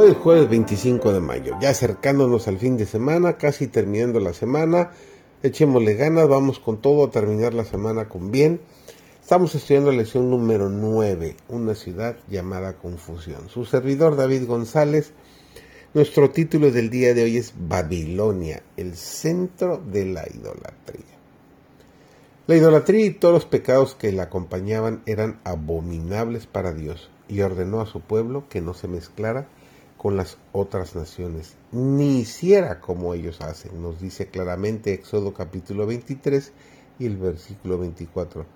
Hoy es jueves 25 de mayo, ya acercándonos al fin de semana, casi terminando la semana. Echémosle ganas, vamos con todo a terminar la semana con bien. Estamos estudiando la lección número 9, una ciudad llamada confusión. Su servidor David González, nuestro título del día de hoy es Babilonia, el centro de la idolatría. La idolatría y todos los pecados que la acompañaban eran abominables para Dios y ordenó a su pueblo que no se mezclara con las otras naciones, ni hiciera como ellos hacen, nos dice claramente Éxodo capítulo 23 y el versículo 24,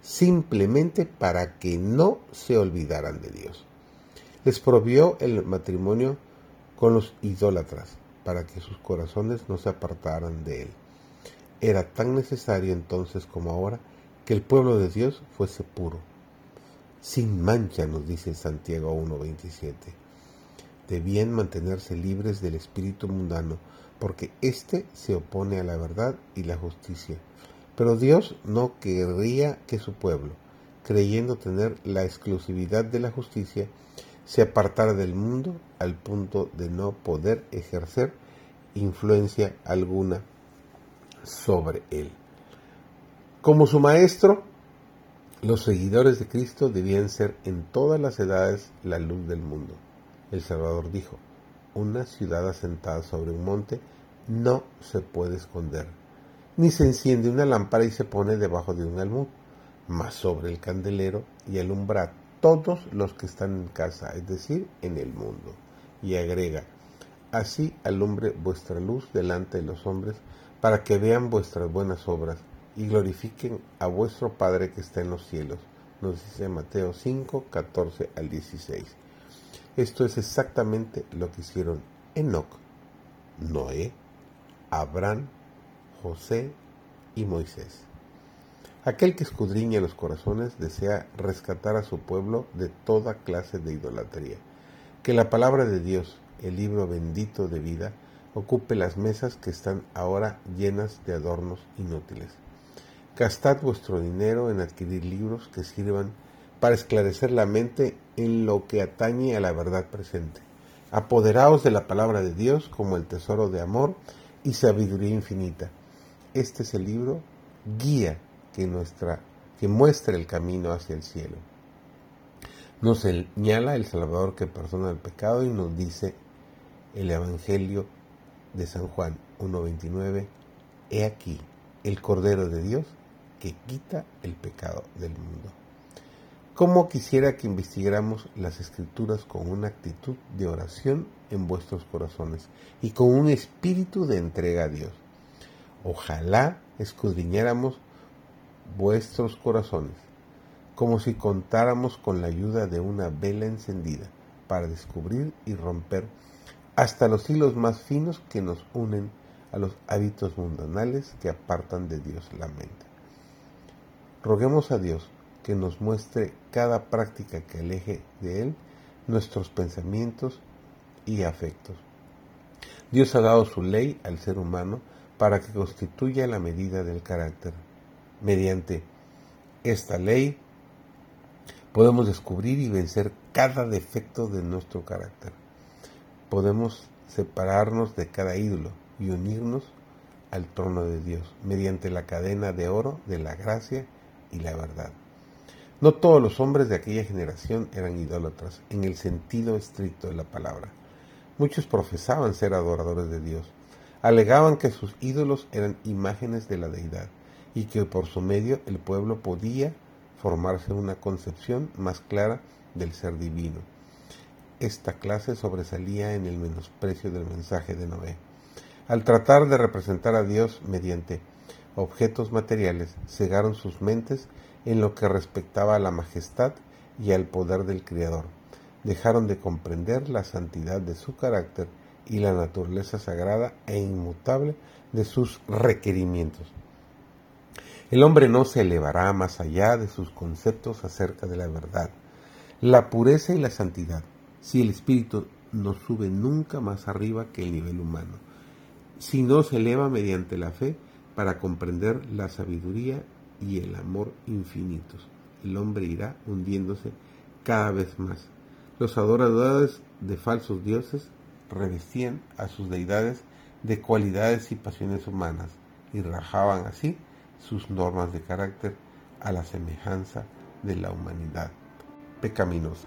simplemente para que no se olvidaran de Dios. Les prohibió el matrimonio con los idólatras, para que sus corazones no se apartaran de él. Era tan necesario entonces como ahora que el pueblo de Dios fuese puro, sin mancha, nos dice Santiago 1.27 debían mantenerse libres del espíritu mundano, porque éste se opone a la verdad y la justicia. Pero Dios no querría que su pueblo, creyendo tener la exclusividad de la justicia, se apartara del mundo al punto de no poder ejercer influencia alguna sobre él. Como su maestro, los seguidores de Cristo debían ser en todas las edades la luz del mundo. El Salvador dijo, una ciudad asentada sobre un monte no se puede esconder, ni se enciende una lámpara y se pone debajo de un almud, mas sobre el candelero y alumbra todos los que están en casa, es decir, en el mundo. Y agrega, así alumbre vuestra luz delante de los hombres, para que vean vuestras buenas obras y glorifiquen a vuestro Padre que está en los cielos. Nos dice Mateo 5, 14 al 16. Esto es exactamente lo que hicieron Enoch, Noé, Abraham, José y Moisés. Aquel que escudriña los corazones desea rescatar a su pueblo de toda clase de idolatría. Que la palabra de Dios, el libro bendito de vida, ocupe las mesas que están ahora llenas de adornos inútiles. Gastad vuestro dinero en adquirir libros que sirvan para esclarecer la mente en lo que atañe a la verdad presente. Apoderaos de la palabra de Dios como el tesoro de amor y sabiduría infinita. Este es el libro guía que, nuestra, que muestra el camino hacia el cielo. Nos señala el Salvador que perdona el pecado y nos dice el Evangelio de San Juan 1.29, He aquí el Cordero de Dios que quita el pecado del mundo. Cómo quisiera que investigáramos las escrituras con una actitud de oración en vuestros corazones y con un espíritu de entrega a Dios. Ojalá escudriñáramos vuestros corazones, como si contáramos con la ayuda de una vela encendida para descubrir y romper hasta los hilos más finos que nos unen a los hábitos mundanales que apartan de Dios la mente. Roguemos a Dios que nos muestre cada práctica que aleje de Él nuestros pensamientos y afectos. Dios ha dado su ley al ser humano para que constituya la medida del carácter. Mediante esta ley podemos descubrir y vencer cada defecto de nuestro carácter. Podemos separarnos de cada ídolo y unirnos al trono de Dios mediante la cadena de oro de la gracia y la verdad. No todos los hombres de aquella generación eran idólatras en el sentido estricto de la palabra. Muchos profesaban ser adoradores de Dios. Alegaban que sus ídolos eran imágenes de la deidad y que por su medio el pueblo podía formarse una concepción más clara del ser divino. Esta clase sobresalía en el menosprecio del mensaje de Noé. Al tratar de representar a Dios mediante objetos materiales, cegaron sus mentes en lo que respectaba a la majestad y al poder del Creador. Dejaron de comprender la santidad de su carácter y la naturaleza sagrada e inmutable de sus requerimientos. El hombre no se elevará más allá de sus conceptos acerca de la verdad, la pureza y la santidad, si el espíritu no sube nunca más arriba que el nivel humano, si no se eleva mediante la fe para comprender la sabiduría y el amor infinitos. El hombre irá hundiéndose cada vez más, Los adoradores de falsos dioses revestían a sus deidades de cualidades y pasiones humanas y rajaban así sus normas de carácter a la semejanza de la humanidad pecaminosa.